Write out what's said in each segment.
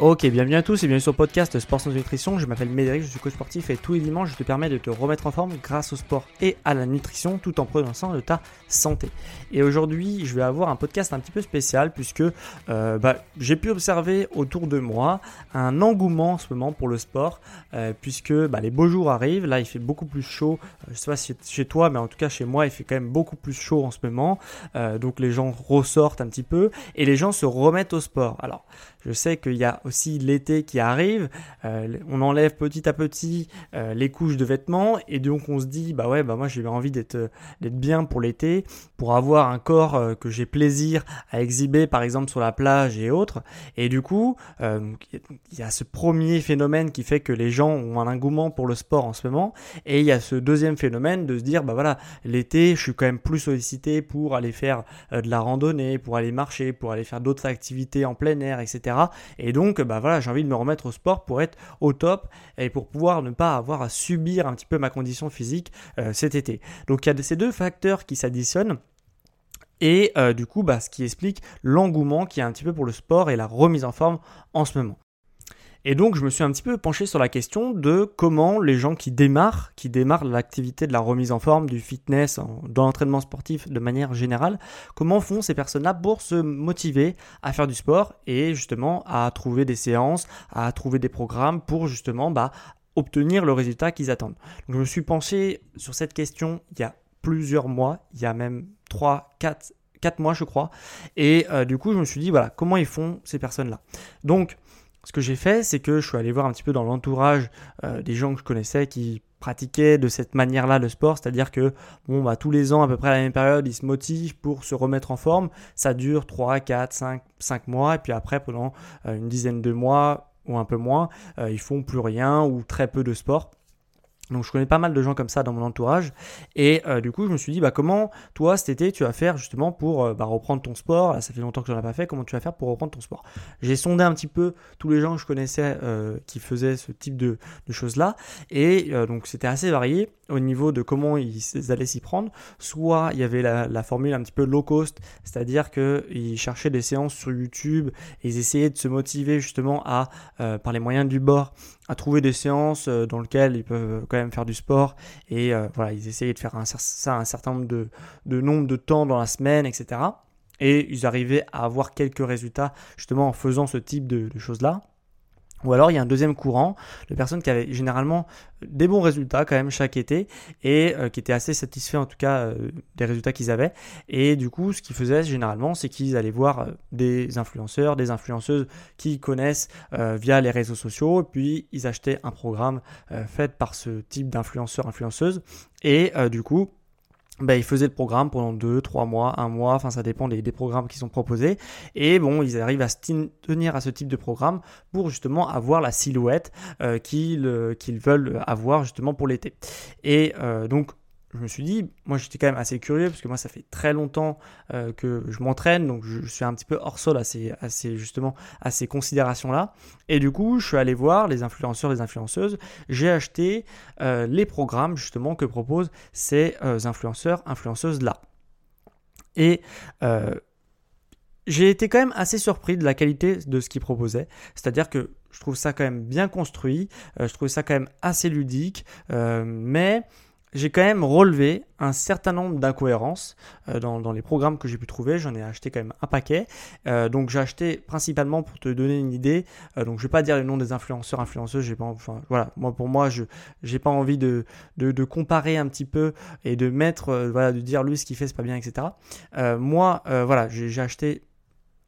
Ok, bienvenue à tous et bienvenue sur le podcast Sport sans nutrition. Je m'appelle Médéric, je suis coach sportif et tous les dimanches je te permets de te remettre en forme grâce au sport et à la nutrition tout en prenant soin de ta santé. Et aujourd'hui, je vais avoir un podcast un petit peu spécial puisque euh, bah, j'ai pu observer autour de moi un engouement en ce moment pour le sport euh, puisque bah, les beaux jours arrivent. Là, il fait beaucoup plus chaud. Euh, je sais pas si chez toi, mais en tout cas chez moi, il fait quand même beaucoup plus chaud en ce moment. donc les gens ressortent un petit peu et les gens se remettent au sport. Alors, je sais qu'il y a aussi l'été qui arrive. Euh, on enlève petit à petit euh, les couches de vêtements et donc on se dit bah ouais bah moi j'ai envie d'être euh, d'être bien pour l'été, pour avoir un corps que j'ai plaisir à exhiber par exemple sur la plage et autres. Et du coup il y a ce premier phénomène qui fait que les gens ont un engouement pour le sport en ce moment et il y a ce deuxième phénomène de se dire bah voilà l'été je suis quand même plus sollicité pour aller faire de la randonnée, pour aller marcher, pour aller faire d'autres activités en plein air etc. Et donc, bah voilà, j'ai envie de me remettre au sport pour être au top et pour pouvoir ne pas avoir à subir un petit peu ma condition physique euh, cet été. Donc, il y a ces deux facteurs qui s'additionnent. Et euh, du coup, bah, ce qui explique l'engouement qui y a un petit peu pour le sport et la remise en forme en ce moment. Et donc, je me suis un petit peu penché sur la question de comment les gens qui démarrent, qui démarrent l'activité de la remise en forme, du fitness, dans l'entraînement sportif de manière générale, comment font ces personnes-là pour se motiver à faire du sport et justement à trouver des séances, à trouver des programmes pour justement bah, obtenir le résultat qu'ils attendent. Donc, je me suis penché sur cette question il y a plusieurs mois, il y a même 3, 4, 4 mois je crois. Et euh, du coup, je me suis dit, voilà, comment ils font ces personnes-là. Donc, ce que j'ai fait, c'est que je suis allé voir un petit peu dans l'entourage euh, des gens que je connaissais qui pratiquaient de cette manière-là le sport, c'est-à-dire que bon, bah, tous les ans, à peu près à la même période, ils se motivent pour se remettre en forme. Ça dure 3, 4, 5, 5 mois, et puis après, pendant euh, une dizaine de mois ou un peu moins, euh, ils font plus rien ou très peu de sport. Donc je connais pas mal de gens comme ça dans mon entourage. Et euh, du coup je me suis dit bah comment toi cet été tu vas faire justement pour euh, bah, reprendre ton sport? Ça fait longtemps que je n'en ai pas fait. Comment tu vas faire pour reprendre ton sport? J'ai sondé un petit peu tous les gens que je connaissais euh, qui faisaient ce type de, choses là et donc c'était assez varié au niveau de comment ils, allaient s'y prendre. Soit il y avait la, formule un petit peu low cost c'est à dire qu'ils cherchaient des séances sur YouTube ils essayaient de se motiver justement à par les moyens du bord à trouver des séances euh, dans lesquelles ils peuvent euh, quand même faire du sport et euh, voilà ils essayaient de faire un, ça un certain nombre de, de nombre de temps dans la semaine etc et ils arrivaient à avoir quelques résultats justement en faisant ce type de choses là ou alors il y a un deuxième courant de personnes qui avaient généralement des bons résultats quand même chaque été et euh, qui étaient assez satisfaits en tout cas euh, des résultats qu'ils avaient. Et du coup ce qu'ils faisaient généralement c'est qu'ils allaient voir euh, des influenceurs, des influenceuses qui connaissent via les réseaux sociaux et puis ils achetaient un programme fait par ce type d'influenceurs, influenceuses et du coup bah, ils faisaient le programme pendant 2, 3 mois, 1 mois, enfin ça dépend des, programmes qui sont proposés. Et bon, ils arrivent à se tenir à ce type de programme pour justement avoir la silhouette euh, qu'ils veulent avoir justement pour l'été. Et euh, donc je me suis dit, moi j'étais quand même assez curieux parce que moi ça fait très longtemps euh, que je m'entraîne, donc je, suis un petit peu hors sol à ces, justement à ces considérations-là. Et du coup, je suis allé voir les influenceurs, les influenceuses. J'ai acheté euh, les programmes justement que proposent ces euh, influenceurs, influenceuses là. Et j'ai été quand même assez surpris de la qualité de ce qu'il proposait. C'est-à-dire que je trouve ça quand même bien construit, je trouve ça quand même assez ludique, mais j'ai quand même relevé un certain nombre d'incohérences euh, dans, les programmes que j'ai pu trouver. J'en ai acheté quand même un paquet. Euh, donc j'ai acheté principalement pour te donner une idée. Euh, donc je vais pas dire le nom des influenceurs, influenceuses. J'ai pas, enfin voilà, moi pour moi je j'ai pas envie de, de, comparer un petit peu et de mettre voilà de dire lui ce qu'il fait c'est pas bien etc. moi voilà j'ai acheté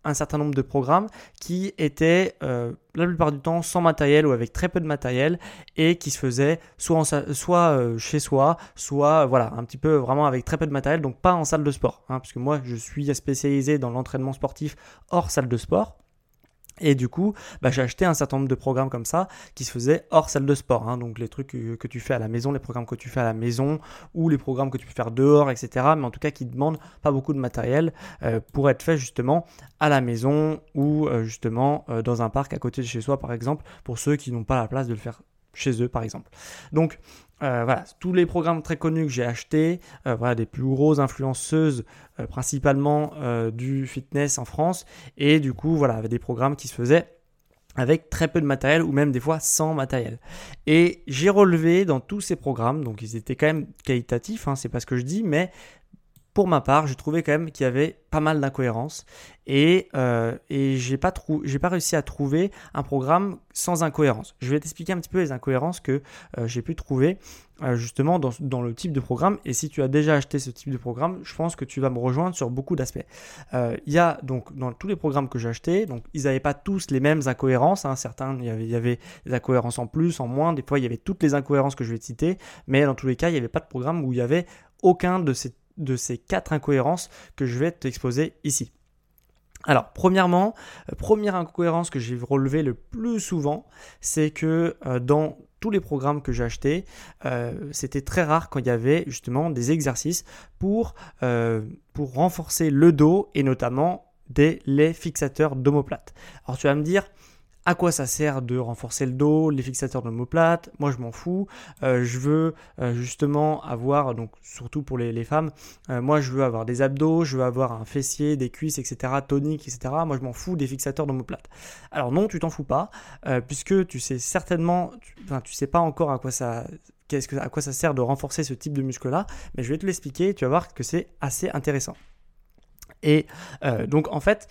un certain nombre de programmes qui étaient euh, la plupart du temps sans matériel ou avec très peu de matériel et qui se faisaient soit, euh, chez soi, soit voilà un petit peu vraiment avec très peu de matériel, donc pas en salle de sport, hein, puisque moi je suis spécialisé dans l'entraînement sportif hors salle de sport. Et du coup, bah, j'ai acheté un certain nombre de programmes comme ça qui se faisaient hors salle de sport. Hein. donc les trucs que, tu fais à la maison, les programmes que tu fais à la maison ou les programmes que tu peux faire dehors, etc. Mais en tout cas qui ne demandent pas beaucoup de matériel euh, pour être fait justement à la maison ou euh, justement euh, dans un parc à côté de chez soi par exemple pour ceux qui n'ont pas la place de le faire chez eux par exemple. Donc euh, voilà, tous les programmes très connus que j'ai achetés, euh, voilà, des plus grosses influenceuses, euh, principalement du fitness en France, et du coup, voilà, des programmes qui se faisaient avec très peu de matériel ou même des fois sans matériel. Et j'ai relevé dans tous ces programmes, donc ils étaient quand même qualitatifs, hein, c'est pas ce que je dis, mais pour ma part, j'ai trouvé quand même qu'il y avait pas mal d'incohérences et, euh, et j'ai pas, pas réussi à trouver un programme sans incohérence. Je vais t'expliquer un petit peu les incohérences que euh, j'ai pu trouver euh, justement dans, dans, le type de programme. Et si tu as déjà acheté ce type de programme, je pense que tu vas me rejoindre sur beaucoup d'aspects. Euh, il y a donc dans tous les programmes que j'ai achetés, donc ils n'avaient pas tous les mêmes incohérences. Hein. Certains, il y, avait, il y avait des incohérences en plus, en moins. Des fois, il y avait toutes les incohérences que je vais te citer. Mais dans tous les cas, il n'y avait pas de programme où il y avait aucun de ces de ces quatre incohérences que je vais t'exposer ici. Alors, premièrement, euh, première incohérence que j'ai relevé le plus souvent, c'est que euh, dans tous les programmes que j'ai achetés, euh, c'était très rare quand il y avait justement des exercices pour, pour renforcer le dos et notamment des les fixateurs d'omoplate. Alors tu vas me dire, à quoi ça sert de renforcer le dos, les fixateurs d'omoplate Moi, je m'en fous. Euh, je veux euh, justement avoir, donc surtout pour les, femmes, euh, moi, je veux avoir des abdos, je veux avoir un fessier, des cuisses, etc., tonique, etc. Moi, je m'en fous des fixateurs d'omoplate. Alors non, tu t'en fous pas, puisque tu sais certainement, enfin, tu sais pas encore à quoi ça que, à quoi ça sert de renforcer ce type de muscle-là, mais je vais te l'expliquer tu vas voir que c'est assez intéressant. Et donc en fait,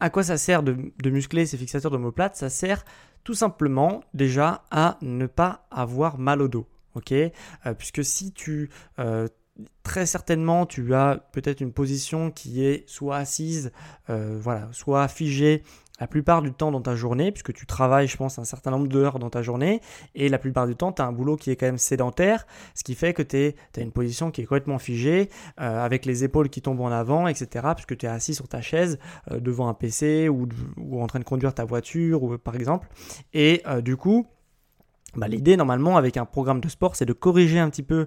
à quoi ça sert de, muscler ces fixateurs d'omoplate Ça sert tout simplement déjà à ne pas avoir mal au dos. euh, Puisque si tu... Euh, très certainement, tu as peut-être une position qui est soit assise, euh, voilà, soit figée, la plupart du temps dans ta journée, puisque tu travailles, je pense, un certain nombre d'heures dans ta journée, et la plupart du temps, tu as un boulot qui est quand même sédentaire, ce qui fait que tu as une position qui est complètement figée, euh, avec les épaules qui tombent en avant, etc., puisque tu es assis sur ta chaise euh, devant un PC ou, en train de conduire ta voiture, par exemple. Et euh, du coup, bah, l'idée normalement avec un programme de sport, c'est de corriger un petit peu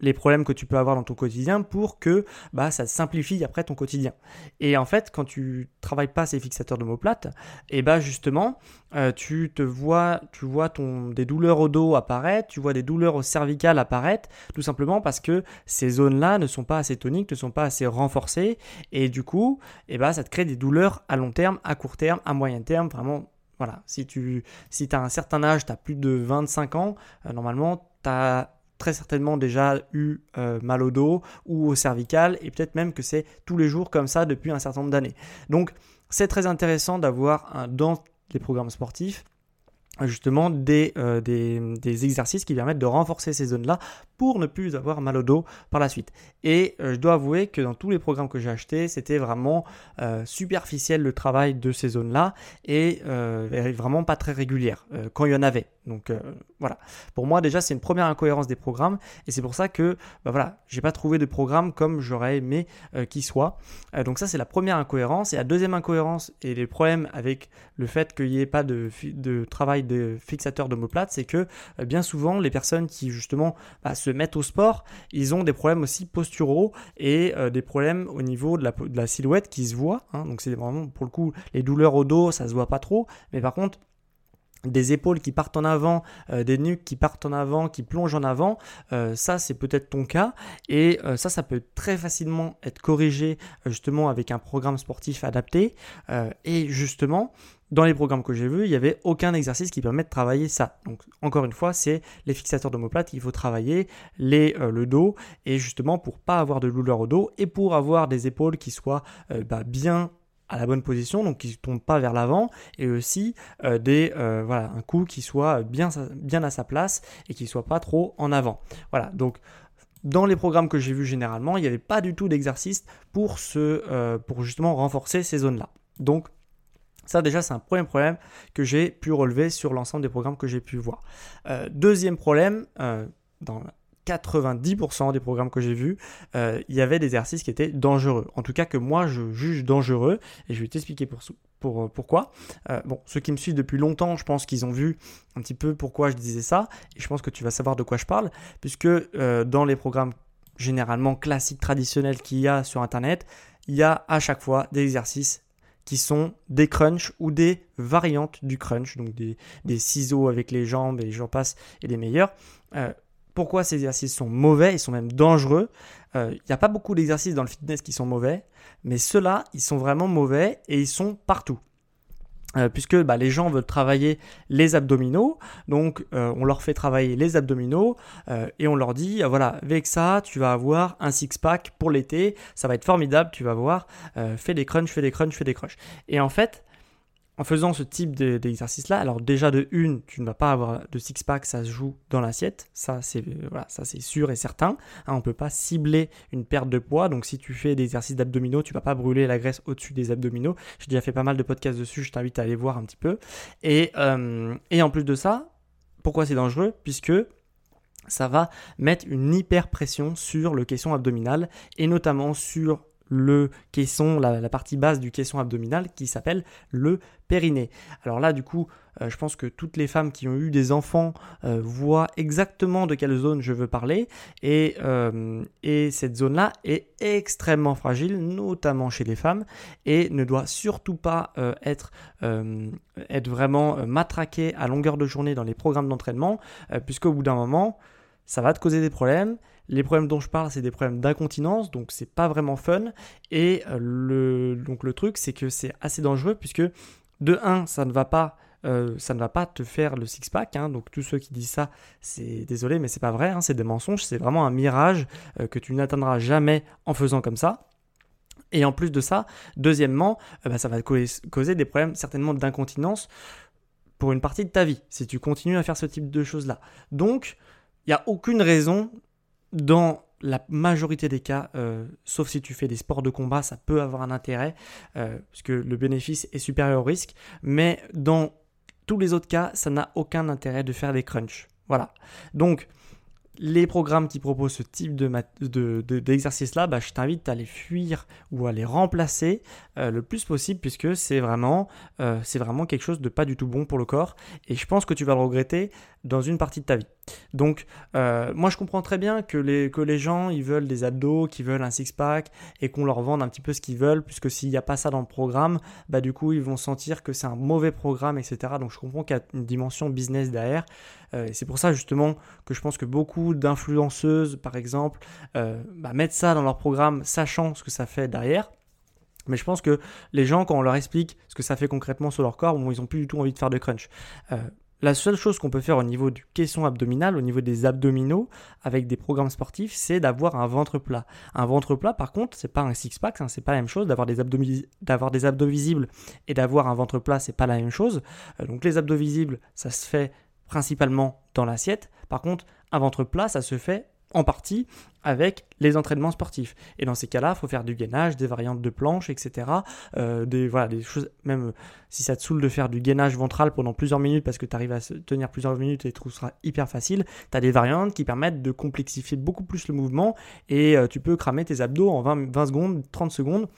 les problèmes que tu peux avoir dans ton quotidien pour que bah, ça simplifie après ton quotidien. Et en fait, quand tu travailles pas ces fixateurs d'omoplate, et eh bah justement, euh, tu te vois, tu vois ton, des douleurs au dos apparaître, tu vois des douleurs au cervical apparaître, tout simplement parce que ces zones-là ne sont pas assez toniques, ne sont pas assez renforcées, et du coup, et eh bah, ça te crée des douleurs à long terme, à court terme, à moyen terme, vraiment voilà, si tu si as un certain âge, tu as plus de 25 ans, euh, normalement, tu as très certainement déjà eu euh, mal au dos ou au cervical et peut-être même que c'est tous les jours comme ça depuis un certain nombre d'années. Donc c'est très intéressant d'avoir dans les programmes sportifs justement euh, des, exercices qui permettent de renforcer ces zones-là pour ne plus avoir mal au dos par la suite. Et euh, je dois avouer que dans tous les programmes que j'ai achetés, c'était vraiment superficiel le travail de ces zones-là et vraiment pas très régulière quand il y en avait. Donc voilà. Pour moi déjà c'est une première incohérence des programmes et c'est pour ça que bah, voilà, j'ai pas trouvé de programme comme j'aurais aimé qu'il soit. donc ça c'est la première incohérence et la deuxième incohérence et les problèmes avec le fait qu'il n'y ait pas de, de travail des fixateurs d'omoplate, c'est que euh, bien souvent, les personnes qui justement bah, se mettent au sport, ils ont des problèmes aussi posturaux et euh, des problèmes au niveau de la, de la silhouette qui se voient. Hein. donc c'est vraiment pour le coup les douleurs au dos, ça se voit pas trop, mais par contre des épaules qui partent en avant, euh, des nuques qui partent en avant, qui plongent en avant, euh, ça c'est peut-être ton cas et euh, ça ça peut très facilement être corrigé justement avec un programme sportif adapté et justement dans les programmes que j'ai vus, il n'y avait aucun exercice qui permet de travailler ça. Donc encore une fois, c'est les fixateurs d'omoplate, il faut travailler les, le dos et justement pour pas avoir de douleur au dos et pour avoir des épaules qui soient bah, bien à la bonne position, donc qui ne tombe pas vers l'avant, et aussi euh, des, euh, voilà, un coup qui soit bien, bien à sa place et qui ne soit pas trop en avant. Voilà, donc dans les programmes que j'ai vus généralement, il n'y avait pas du tout d'exercice pour, euh, pour justement renforcer ces zones-là. Donc ça déjà c'est un premier problème que j'ai pu relever sur l'ensemble des programmes que j'ai pu voir. deuxième problème, dans 90% des programmes que j'ai vus, euh, il y avait des exercices qui étaient dangereux. En tout cas que moi je juge dangereux et je vais t'expliquer pour, pour, euh, pourquoi. Euh, bon, ceux qui me suivent depuis longtemps, je pense qu'ils ont vu un petit peu pourquoi je disais ça et je pense que tu vas savoir de quoi je parle puisque dans les programmes généralement classiques traditionnels qu'il y a sur internet, il y a à chaque fois des exercices qui sont des crunchs ou des variantes du crunch, donc des, des ciseaux avec les jambes et j'en passe et des meilleurs pourquoi ces exercices sont mauvais, ils sont même dangereux. Il euh, n'y a pas beaucoup d'exercices dans le fitness qui sont mauvais, mais ceux-là, ils sont vraiment mauvais et ils sont partout. Euh, puisque bah, les gens veulent travailler les abdominaux, donc euh, on leur fait travailler les abdominaux et on leur dit voilà avec ça tu vas avoir un six pack pour l'été, ça va être formidable, tu vas voir, fais des crunchs, fais des crunchs, fais des crunchs. Et en fait en faisant ce type d'exercice-là, alors déjà de une, tu ne vas pas avoir de six-pack, ça se joue dans l'assiette, ça c'est voilà, ça c'est sûr et certain. Hein, on ne peut pas cibler une perte de poids, donc si tu fais des exercices d'abdominaux, tu vas pas brûler la graisse au-dessus des abdominaux. J'ai déjà fait pas mal de podcasts dessus, je t'invite à aller voir un petit peu. Et, euh, et en plus de ça, pourquoi c'est dangereux? Puisque ça va mettre une hyper pression sur le caisson abdominal et notamment sur le caisson, la, partie basse du caisson abdominal qui s'appelle le périnée. Alors là, du coup, euh, je pense que toutes les femmes qui ont eu des enfants euh, voient exactement de quelle zone je veux parler. Et, euh, et cette zone-là est extrêmement fragile, notamment chez les femmes, et ne doit surtout pas être, être vraiment matraquée à longueur de journée dans les programmes d'entraînement, puisqu'au bout d'un moment, ça va te causer des problèmes. Les problèmes dont je parle, c'est des problèmes d'incontinence, donc c'est pas vraiment fun. Et euh, le, donc le truc, c'est que c'est assez dangereux puisque de 1, ça ne va pas. Euh, ça ne va pas te faire le six-pack, hein. donc tous ceux qui disent ça, c'est désolé, mais c'est pas vrai, hein. c'est des mensonges, c'est vraiment un mirage euh, que tu n'atteindras jamais en faisant comme ça. Et en plus de ça, deuxièmement, bah, ça va causer des problèmes certainement d'incontinence pour une partie de ta vie, si tu continues à faire ce type de choses-là. Donc, il n'y a aucune raison dans la majorité des cas, euh, sauf si tu fais des sports de combat, ça peut avoir un intérêt, euh, parce que le bénéfice est supérieur au risque, mais dans tous les autres cas, ça n'a aucun intérêt de faire des crunchs. Voilà. Donc, les programmes qui proposent ce type d'exercice-là, bah, je t'invite à les fuir ou à les remplacer euh, le plus possible puisque c'est vraiment, euh, vraiment quelque chose de pas du tout bon pour le corps et je pense que tu vas le regretter dans une partie de ta vie. Donc, euh, moi je comprends très bien que les, gens ils veulent des abdos, qu'ils veulent un six-pack et qu'on leur vende un petit peu ce qu'ils veulent puisque s'il n'y a pas ça dans le programme, bah, du coup ils vont sentir que c'est un mauvais programme, etc. Donc, je comprends qu'il y a une dimension business derrière. et c'est pour ça justement que je pense que beaucoup d'influenceuses, par exemple, euh, bah, mettent ça dans leur programme, sachant ce que ça fait derrière. Mais je pense que les gens, quand on leur explique ce que ça fait concrètement sur leur corps, bon, ils n'ont plus du tout envie de faire de crunch. Euh, la seule chose qu'on peut faire au niveau du caisson abdominal, au niveau des abdominaux, avec des programmes sportifs, c'est d'avoir un ventre plat. Un ventre plat, par contre, c'est pas un six-pack, hein, c'est pas la même chose. D'avoir des, d'avoir abdos visibles et d'avoir un ventre plat, c'est pas la même chose. Euh, donc les abdos visibles, ça se fait principalement dans l'assiette. Par contre, un ventre plat, ça se fait en partie avec les entraînements sportifs. Et dans ces cas-là, il faut faire du gainage, des variantes de planche, etc. Euh, des, voilà, des choses, même si ça te saoule de faire du gainage ventral pendant plusieurs minutes parce que tu arrives à tenir plusieurs minutes et tout sera hyper facile, tu as des variantes qui permettent de complexifier beaucoup plus le mouvement et euh, tu peux cramer tes abdos en 20, 20 secondes, 30 secondes.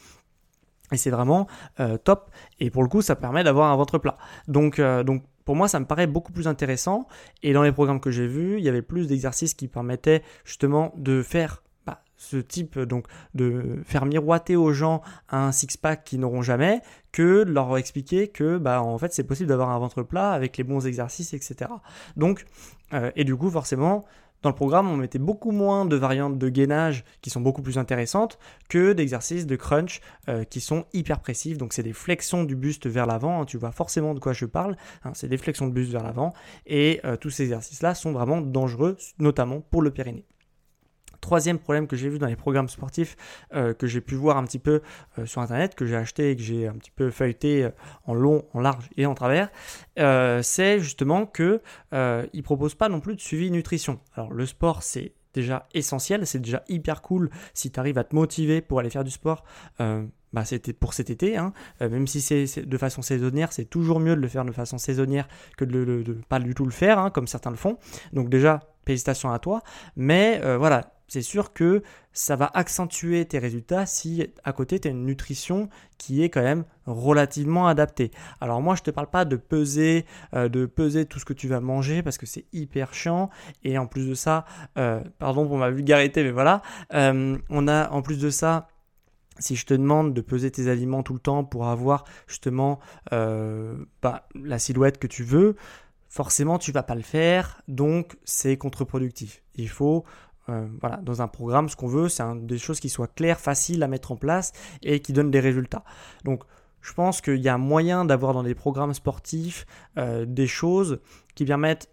Et c'est vraiment euh, top. Et pour le coup, ça permet d'avoir un ventre plat. Donc, donc pour moi, ça me paraît beaucoup plus intéressant. Et dans les programmes que j'ai vus, il y avait plus d'exercices qui permettaient justement de faire bah, ce type donc de faire miroiter aux gens un six-pack qu'ils n'auront jamais que de leur expliquer que bah en fait c'est possible d'avoir un ventre plat avec les bons exercices etc donc euh, et du coup forcément dans le programme, on mettait beaucoup moins de variantes de gainage qui sont beaucoup plus intéressantes que d'exercices de crunch euh, qui sont hyper précis. Donc c'est des flexions du buste vers l'avant, hein, tu vois forcément de quoi je parle, hein, c'est des flexions de buste vers l'avant et euh, tous ces exercices-là sont vraiment dangereux, notamment pour le périnée. Troisième problème que j'ai vu dans les programmes sportifs, euh, que j'ai pu voir un petit peu euh, sur Internet, que j'ai acheté et que j'ai un petit peu feuilleté euh, en long, en large et en travers, c'est justement qu'ils ne proposent pas non plus de suivi nutrition. Alors le sport, c'est déjà essentiel, c'est déjà hyper cool si tu arrives à te motiver pour aller faire du sport. bah, c'était pour cet été, hein. même si c'est de façon saisonnière, c'est toujours mieux de le faire de façon saisonnière que de ne pas du tout le faire, hein, comme certains le font. Donc déjà, félicitations à toi. Mais voilà, c'est sûr que ça va accentuer tes résultats si à côté tu as une nutrition qui est quand même relativement adaptée. Alors moi je te parle pas de peser, euh, de peser tout ce que tu vas manger parce que c'est hyper chiant et en plus de ça, euh, pardon pour ma vulgarité mais voilà, euh, on a en plus de ça si je te demande de peser tes aliments tout le temps pour avoir justement bah, la silhouette que tu veux, forcément tu vas pas le faire, donc c'est contre-productif. Il faut euh, voilà, dans un programme, ce qu'on veut, c'est des choses qui soient claires, faciles à mettre en place et qui donnent des résultats. Donc, je pense qu'il y a moyen d'avoir dans des programmes sportifs euh, des choses qui permettent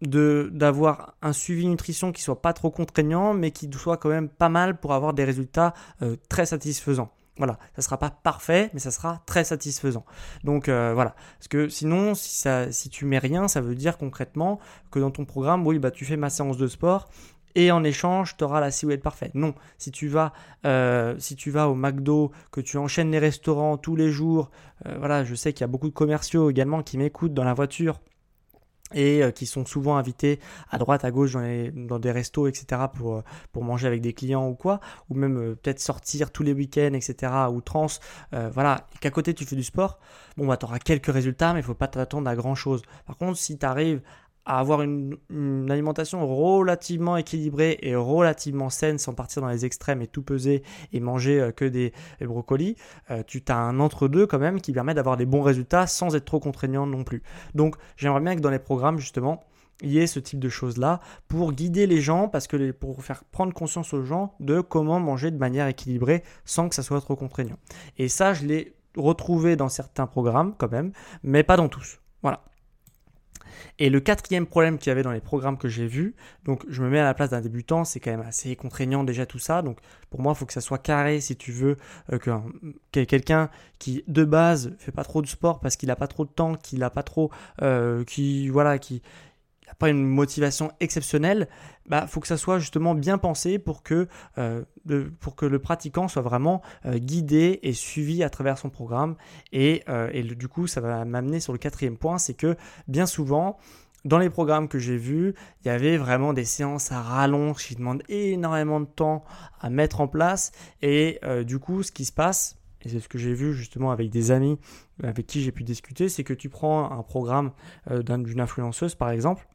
d'avoir un suivi nutrition qui soit pas trop contraignant, mais qui soit quand même pas mal pour avoir des résultats euh, très satisfaisants. Voilà, ça sera pas parfait, mais ça sera très satisfaisant. Donc voilà, parce que sinon, si, ça, si tu mets rien, ça veut dire concrètement que dans ton programme, oui, bah tu fais ma séance de sport, et en échange, tu auras la silhouette parfaite. Non, si tu vas, euh, si tu vas au McDo, que tu enchaînes les restaurants tous les jours, euh, voilà, je sais qu'il y a beaucoup de commerciaux également qui m'écoutent dans la voiture et euh, qui sont souvent invités à droite, à gauche dans, des restos, etc. Pour, pour manger avec des clients ou quoi, ou même peut-être sortir tous les week-ends, etc. ou trans, voilà, qu'à côté tu fais du sport, bon bah tu auras quelques résultats, mais il faut pas t'attendre à grand chose. Par contre, si tu arrives avoir une, alimentation relativement équilibrée et relativement saine sans partir dans les extrêmes et tout peser et manger euh, que des, brocolis, euh, tu as un entre-deux quand même qui permet d'avoir des bons résultats sans être trop contraignant non plus. Donc j'aimerais bien que dans les programmes justement, il y ait ce type de choses-là pour guider les gens, parce que pour faire prendre conscience aux gens de comment manger de manière équilibrée sans que ça soit trop contraignant. Et ça, je l'ai retrouvé dans certains programmes quand même, mais pas dans tous. Voilà. Et le quatrième problème qu'il y avait dans les programmes que j'ai vus, donc je me mets à la place d'un débutant, c'est quand même assez contraignant déjà tout ça. Donc pour moi, il faut que ça soit carré si tu veux euh, que quelqu'un qui de base fait pas trop de sport parce qu'il n'a pas trop de temps, qu'il n'a pas trop, euh, qui voilà, qui pas une motivation exceptionnelle, bah faut que ça soit justement bien pensé pour que, euh, pour que le pratiquant soit vraiment euh, guidé et suivi à travers son programme. Et, euh, et du coup, ça va m'amener sur le quatrième point, c'est que bien souvent, dans les programmes que j'ai vus, il y avait vraiment des séances à rallonge qui demandent énormément de temps à mettre en place. Et du coup, ce qui se passe, et c'est ce que j'ai vu justement avec des amis avec qui j'ai pu discuter, c'est que tu prends un programme d'une influenceuse par exemple,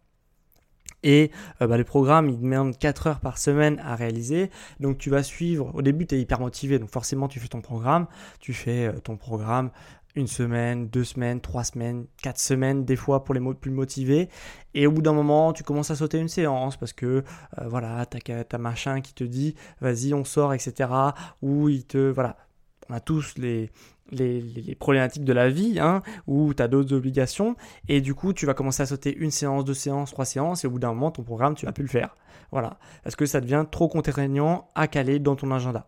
et euh, bah, le programme, il demande 4 heures par semaine à réaliser. Donc tu vas suivre, au début tu es hyper motivé, donc forcément tu fais ton programme, tu fais euh, ton programme une semaine, deux semaines, trois semaines, quatre semaines, des fois pour les plus motivés. Et au bout d'un moment, tu commences à sauter une séance parce que euh, voilà, t'as as machin qui te dit vas-y, on sort, etc. Ou il te voilà, on a tous les, les, problématiques de la vie, hein, où tu as d'autres obligations, et du coup, tu vas commencer à sauter une séance, deux séances, trois séances, et au bout d'un moment, ton programme, tu vas plus le faire. Voilà. Parce que ça devient trop contraignant à caler dans ton agenda.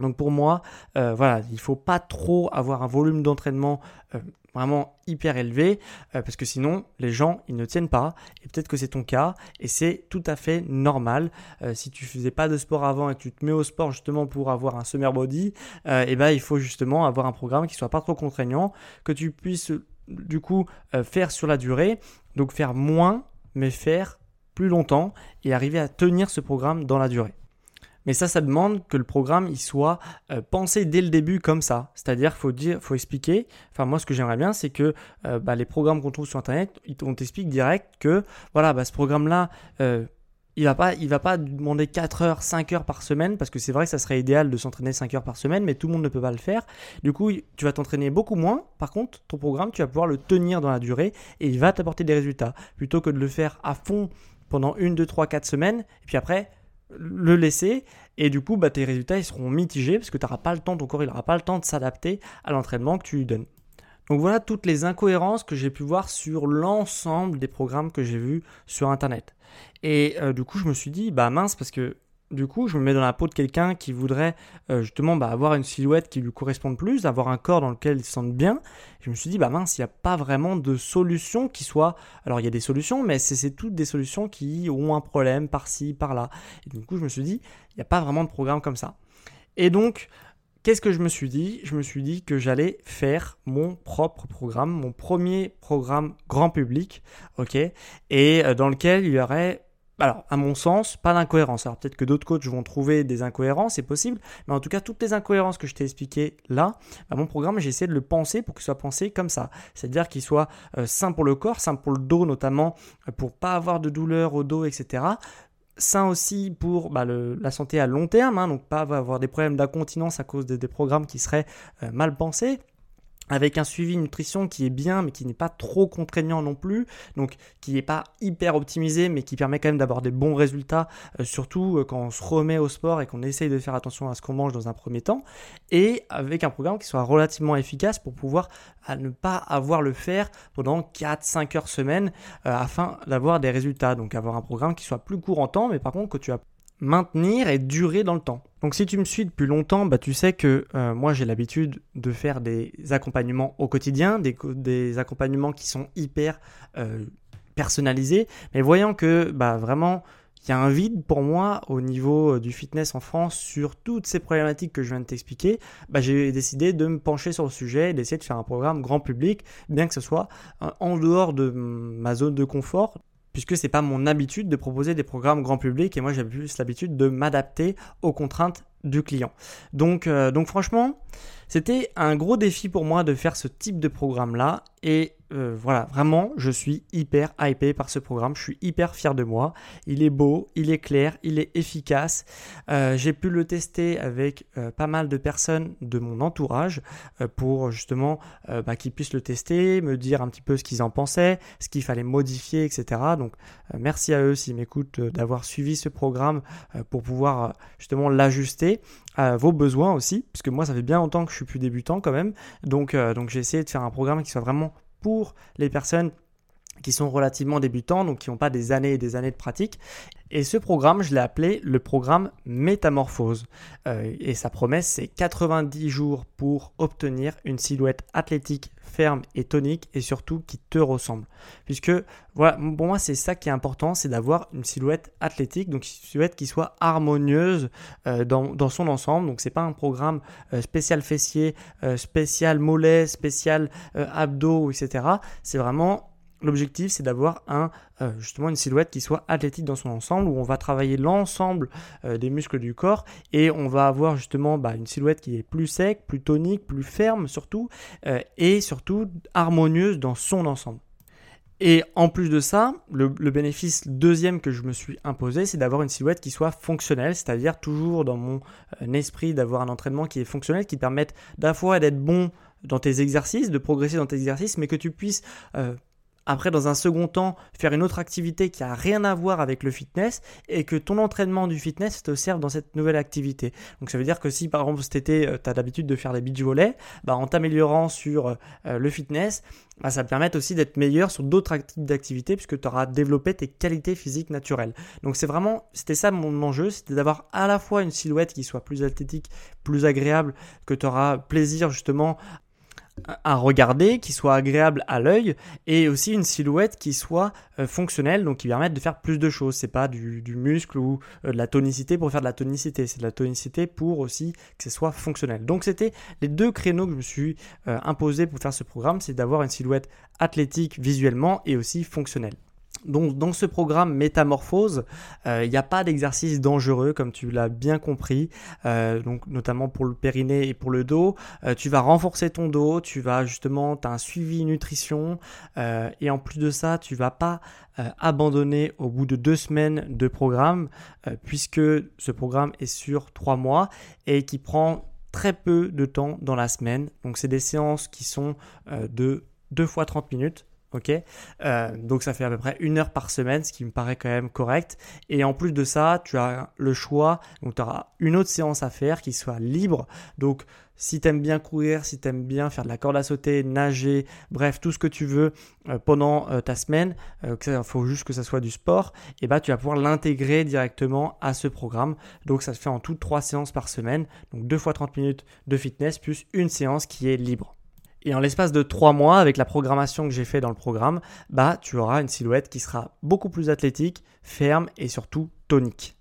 Donc pour moi, euh, voilà, il faut pas trop avoir un volume d'entraînement euh, vraiment hyper élevé, euh, parce que sinon les gens ils ne tiennent pas. Et peut-être que c'est ton cas, et c'est tout à fait normal. si tu faisais pas de sport avant et tu te mets au sport justement pour avoir un summer body, et eh ben il faut justement avoir un programme qui soit pas trop contraignant, que tu puisses du coup faire sur la durée, donc faire moins mais faire plus longtemps et arriver à tenir ce programme dans la durée. Mais ça, ça demande que le programme il soit euh, pensé dès le début comme ça. C'est-à-dire qu'il faut dire, faut expliquer. Enfin, moi, ce que j'aimerais bien, c'est que euh, bah, les programmes qu'on trouve sur Internet, on t'explique direct que voilà, bah, ce programme-là, euh, il va pas, il va pas demander 4 heures, 5 heures par semaine, parce que c'est vrai que ça serait idéal de s'entraîner 5 heures par semaine, mais tout le monde ne peut pas le faire. Du coup, tu vas t'entraîner beaucoup moins. Par contre, ton programme, tu vas pouvoir le tenir dans la durée et il va t'apporter des résultats. Plutôt que de le faire à fond pendant 1, 2, 3, 4 semaines, et puis après, le laisser et du coup bah, tes résultats ils seront mitigés parce que tu n'auras pas le temps, ton corps il n'aura pas le temps de s'adapter à l'entraînement que tu lui donnes. Donc voilà toutes les incohérences que j'ai pu voir sur l'ensemble des programmes que j'ai vus sur internet. Et euh, du coup je me suis dit bah mince parce que du coup, je me mets dans la peau de quelqu'un qui voudrait euh, justement bah, avoir une silhouette qui lui corresponde plus, avoir un corps dans lequel il se sente bien. je me suis dit, bah mince, il n'y a pas vraiment de solution qui soit. Alors, il y a des solutions, mais c'est toutes des solutions qui ont un problème par-ci, par-là. Et du coup, je me suis dit, il n'y a pas vraiment de programme comme ça. Et donc, qu'est-ce que je me suis dit? Je me suis dit que j'allais faire mon propre programme, mon premier programme grand public, ok, et euh, dans lequel il y aurait alors, à mon sens, pas d'incohérence. Alors, peut-être que d'autres coachs vont trouver des incohérences, c'est possible. Mais en tout cas, toutes les incohérences que je t'ai expliquées là, bah, mon programme, j'ai essayé de le penser pour qu'il soit pensé comme ça. C'est-à-dire qu'il soit euh, sain pour le corps, sain pour le dos notamment, euh, pour pas avoir de douleur au dos, etc. Sain aussi pour bah, la santé à long terme, hein, donc pas avoir des problèmes d'incontinence à cause de, des programmes qui seraient euh, mal pensés avec un suivi nutrition qui est bien mais qui n'est pas trop contraignant non plus, donc qui n'est pas hyper optimisé mais qui permet quand même d'avoir des bons résultats, euh, surtout euh, quand on se remet au sport et qu'on essaye de faire attention à ce qu'on mange dans un premier temps, et avec un programme qui soit relativement efficace pour pouvoir ne pas avoir le faire pendant 4-5 heures semaine euh, afin d'avoir des résultats, donc avoir un programme qui soit plus court en temps mais par contre que tu as maintenir et durer dans le temps. Donc si tu me suis depuis longtemps, bah, tu sais que euh, moi j'ai l'habitude de faire des accompagnements au quotidien, des, accompagnements qui sont hyper euh, personnalisés, mais voyant que bah, vraiment il y a un vide pour moi au niveau euh, du fitness en France sur toutes ces problématiques que je viens de t'expliquer, bah, j'ai décidé de me pencher sur le sujet et d'essayer de faire un programme grand public, bien que ce soit en dehors de ma zone de confort puisque c'est pas mon habitude de proposer des programmes grand public et moi j'ai plus l'habitude de m'adapter aux contraintes du client. Donc, euh, donc franchement, c'était un gros défi pour moi de faire ce type de programme là et euh, voilà, vraiment, je suis hyper hypé par ce programme. Je suis hyper fier de moi. Il est beau, il est clair, il est efficace. Euh, j'ai pu le tester avec pas mal de personnes de mon entourage pour justement bah, qu'ils puissent le tester, me dire un petit peu ce qu'ils en pensaient, ce qu'il fallait modifier, etc. Donc, merci à eux s'ils m'écoutent d'avoir suivi ce programme pour pouvoir justement l'ajuster à vos besoins aussi, puisque moi, ça fait bien longtemps que je suis plus débutant quand même. Donc, donc j'ai essayé de faire un programme qui soit vraiment pour les personnes qui sont relativement débutants, donc qui n'ont pas des années et des années de pratique. Et ce programme, je l'ai appelé le programme Métamorphose. Euh, et sa promesse, c'est 90 jours pour obtenir une silhouette athlétique ferme et tonique et surtout qui te ressemble. Puisque, voilà, pour moi, c'est ça qui est important, c'est d'avoir une silhouette athlétique, donc une silhouette qui soit harmonieuse euh, dans, son ensemble. Donc, c'est pas un programme euh, spécial fessier, spécial mollet, spécial abdos, etc. C'est vraiment L'objectif, c'est d'avoir un, euh, justement une silhouette qui soit athlétique dans son ensemble, où on va travailler l'ensemble euh, des muscles du corps et on va avoir justement bah, une silhouette qui est plus sec, plus tonique, plus ferme surtout, euh, et surtout harmonieuse dans son ensemble. Et en plus de ça, le, bénéfice deuxième que je me suis imposé, c'est d'avoir une silhouette qui soit fonctionnelle, c'est-à-dire toujours dans mon esprit d'avoir un entraînement qui est fonctionnel, qui permette d'à fois d'être bon dans tes exercices, de progresser dans tes exercices, mais que tu puisses après, dans un second temps, faire une autre activité qui a rien à voir avec le fitness et que ton entraînement du fitness te serve dans cette nouvelle activité. Donc ça veut dire que si par exemple cet été, euh, tu as l'habitude de faire des beach volley, bah, en t'améliorant sur euh, le fitness, bah, ça te permet aussi d'être meilleur sur d'autres types d'activités puisque tu auras développé tes qualités physiques naturelles. Donc c'est vraiment, c'était ça mon enjeu, c'était d'avoir à la fois une silhouette qui soit plus athlétique, plus agréable, que tu auras plaisir justement à regarder, qui soit agréable à l'œil et aussi une silhouette qui soit euh, fonctionnelle, donc qui permette de faire plus de choses. C'est pas du, muscle ou euh, de la tonicité pour faire de la tonicité, c'est de la tonicité pour aussi que ce soit fonctionnel. Donc c'était les deux créneaux que je me suis euh, imposé pour faire ce programme, c'est d'avoir une silhouette athlétique visuellement et aussi fonctionnelle. Donc, dans ce programme Métamorphose, il n'y a pas d'exercice dangereux, comme tu l'as bien compris, donc notamment pour le périnée et pour le dos. tu vas renforcer ton dos, tu vas justement, tu as un suivi nutrition, et en plus de ça, tu vas pas abandonner au bout de deux semaines de programme, puisque ce programme est sur trois mois et qui prend très peu de temps dans la semaine. Donc c'est des séances qui sont de 2 fois 30 minutes. Ok, euh, donc ça fait à peu près une heure par semaine, ce qui me paraît quand même correct. Et en plus de ça, tu as le choix, donc tu auras une autre séance à faire qui soit libre. Donc si tu aimes bien courir, si tu aimes bien faire de la corde à sauter, nager, bref, tout ce que tu veux euh, pendant euh, ta semaine, il faut juste que ça soit du sport, et bah tu vas pouvoir l'intégrer directement à ce programme. Donc ça se fait en tout trois séances par semaine, donc deux fois 30 minutes de fitness plus une séance qui est libre. Et en l'espace de trois mois, avec la programmation que j'ai fait dans le programme, bah, tu auras une silhouette qui sera beaucoup plus athlétique, ferme et surtout tonique.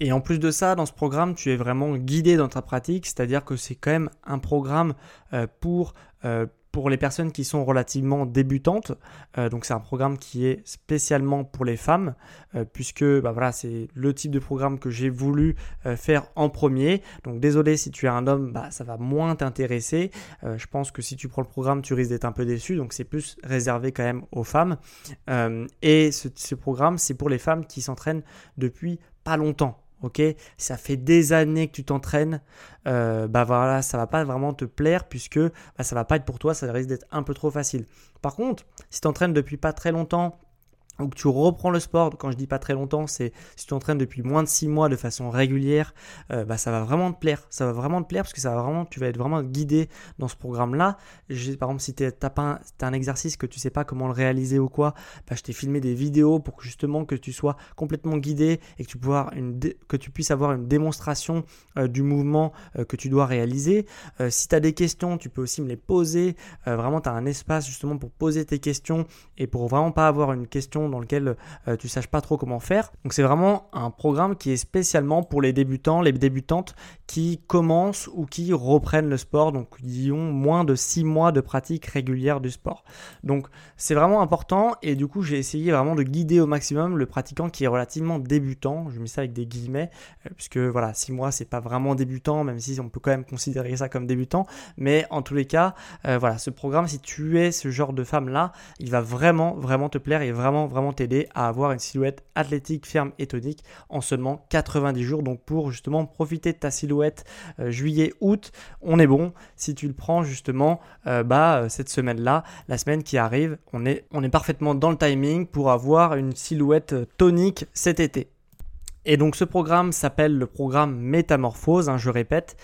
Et en plus de ça, dans ce programme, tu es vraiment guidé dans ta pratique, c'est-à-dire que c'est quand même un programme euh, pour euh, pour les personnes qui sont relativement débutantes. Euh, donc c'est un programme qui est spécialement pour les femmes, euh, puisque bah, c'est le type de programme que j'ai voulu euh, faire en premier. Donc désolé si tu es un homme, bah, ça va moins t'intéresser. je pense que si tu prends le programme, tu risques d'être un peu déçu. Donc c'est plus réservé quand même aux femmes. et ce programme, c'est pour les femmes qui s'entraînent depuis pas longtemps ok? Ça fait des années que tu t'entraînes, euh, bah voilà, ça va pas vraiment te plaire puisque bah, ça va pas être pour toi, ça risque d'être un peu trop facile. Par contre, si tu t'entraînes depuis pas très longtemps, ou que tu reprends le sport, quand je dis pas très longtemps, c'est si tu t'entraînes depuis moins de 6 mois de façon régulière, euh, bah, ça va vraiment te plaire. Ça va vraiment te plaire parce que ça va vraiment, tu vas être vraiment guidé dans ce programme-là. Par exemple, si tu as, un, un exercice que tu sais pas comment le réaliser ou quoi, bah, je t'ai filmé des vidéos pour que justement que tu sois complètement guidé et que tu, une que tu puisses avoir une démonstration euh, du mouvement euh, que tu dois réaliser. si tu as des questions, tu peux aussi me les poser. vraiment, tu as un espace justement pour poser tes questions et pour vraiment pas avoir une question dans lequel euh, tu saches pas trop comment faire. Donc c'est vraiment un programme qui est spécialement pour les débutants, les débutantes qui commencent ou qui reprennent le sport, donc qui ont moins de 6 mois de pratique régulière du sport. Donc c'est vraiment important et du coup j'ai essayé vraiment de guider au maximum le pratiquant qui est relativement débutant, je mets ça avec des guillemets, euh, puisque voilà 6 mois c'est pas vraiment débutant, même si on peut quand même considérer ça comme débutant, mais en tous les cas, euh, voilà, ce programme, si tu es ce genre de femme là, il va vraiment, vraiment te plaire et vraiment, vraiment t'aider à avoir une silhouette athlétique, ferme et tonique en seulement 90 jours. Donc pour justement profiter de ta silhouette euh, juillet-août, on est bon. Si tu le prends justement euh, bah, euh, cette semaine-là, la semaine qui arrive, on est, on est parfaitement dans le timing pour avoir une silhouette tonique cet été. Et donc ce programme s'appelle le programme Métamorphose, hein, je répète,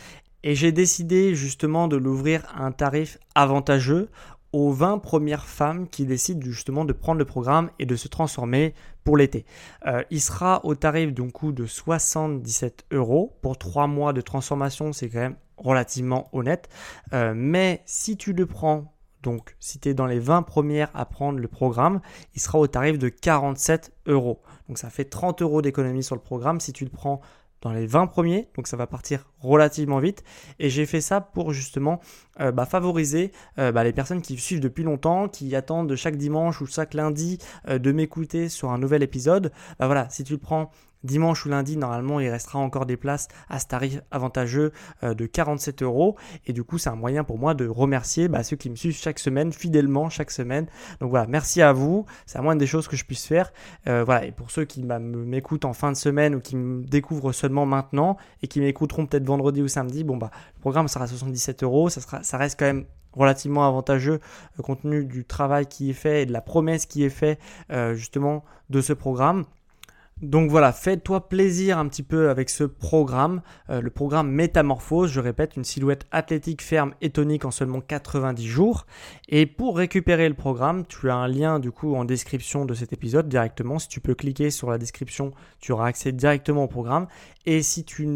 et j'ai décidé justement de l'ouvrir à un tarif avantageux aux 20 premières femmes qui décident justement de prendre le programme et de se transformer pour l'été. Euh, il sera au tarif d'un coût de 77 euros. Pour 3 mois de transformation, c'est quand même relativement honnête. Euh, mais si tu le prends, donc si tu es dans les 20 premières à prendre le programme, il sera au tarif de 47 euros. Donc ça fait 30 euros d'économie sur le programme si tu le prends dans les 20 premiers, donc ça va partir relativement vite. Et j'ai fait ça pour justement euh, bah, favoriser euh, bah, les personnes qui suivent depuis longtemps, qui attendent chaque dimanche ou chaque lundi euh, de m'écouter sur un nouvel épisode. Bah, voilà, si tu le prends Dimanche ou lundi, normalement, il restera encore des places à ce tarif avantageux de 47 euros. Et du coup, c'est un moyen pour moi de remercier bah, ceux qui me suivent chaque semaine, fidèlement chaque semaine. Donc voilà, merci à vous. C'est la moindre des choses que je puisse faire. Voilà, et pour ceux qui m'écoutent en fin de semaine ou qui me découvrent seulement maintenant et qui m'écouteront peut-être vendredi ou samedi, bon bah, le programme sera à 77 euros. Ça, reste quand même relativement avantageux euh, compte tenu du travail qui est fait et de la promesse qui est faite justement de ce programme. Donc voilà, fais-toi plaisir un petit peu avec ce programme, euh, le programme Métamorphose, je répète, une silhouette athlétique ferme et tonique en seulement 90 jours. Et pour récupérer le programme, tu as un lien du coup en description de cet épisode directement. Si tu peux cliquer sur la description, tu auras accès directement au programme. Et si tu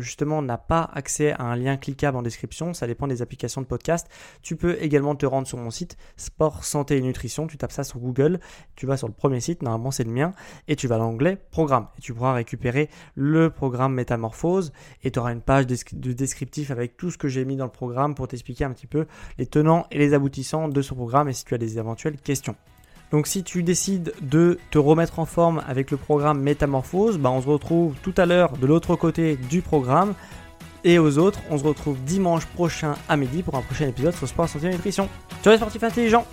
justement n'as pas accès à un lien cliquable en description, ça dépend des applications de podcast, tu peux également te rendre sur mon site Sport, Santé et Nutrition. Tu tapes ça sur Google, tu vas sur le premier site, normalement c'est le mien, et tu vas à l'onglet programme. Et tu pourras récupérer le programme Métamorphose et tu auras une page de descriptif avec tout ce que j'ai mis dans le programme pour t'expliquer un petit peu les tenants et les aboutissants de ce programme et si tu as des éventuelles questions. Donc si tu décides de te remettre en forme avec le programme Métamorphose, bah, on se retrouve tout à l'heure de l'autre côté du programme. Et aux autres, on se retrouve dimanche prochain à midi pour un prochain épisode sur Sport Santé et Nutrition. Ciao les sportifs intelligents